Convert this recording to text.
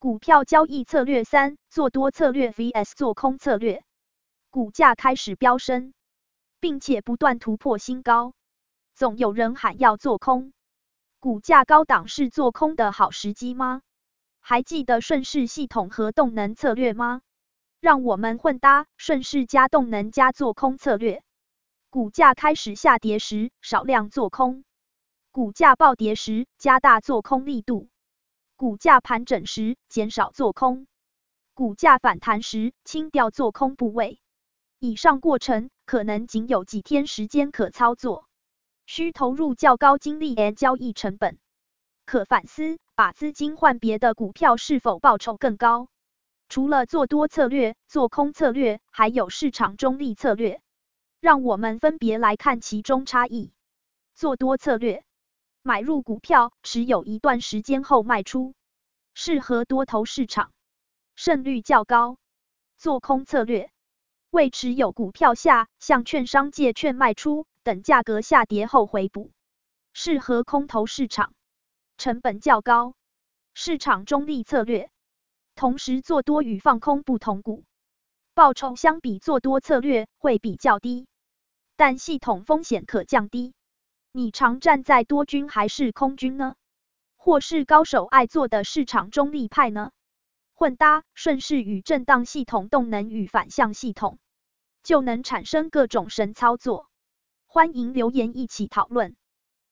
股票交易策略三：做多策略 vs 做空策略。股价开始飙升，并且不断突破新高，总有人喊要做空。股价高档是做空的好时机吗？还记得顺势系统和动能策略吗？让我们混搭顺势加动能加做空策略。股价开始下跌时，少量做空；股价暴跌时，加大做空力度。股价盘整时，减少做空；股价反弹时，清掉做空部位。以上过程可能仅有几天时间可操作，需投入较高精力和交易成本。可反思，把资金换别的股票是否报酬更高？除了做多策略、做空策略，还有市场中立策略。让我们分别来看其中差异。做多策略。买入股票，持有一段时间后卖出，适合多头市场，胜率较高。做空策略，为持有股票下，向券商借券卖出，等价格下跌后回补，适合空头市场，成本较高。市场中立策略，同时做多与放空不同股，报酬相比做多策略会比较低，但系统风险可降低。你常站在多军还是空军呢？或是高手爱做的市场中立派呢？混搭顺势与震荡系统、动能与反向系统，就能产生各种神操作。欢迎留言一起讨论。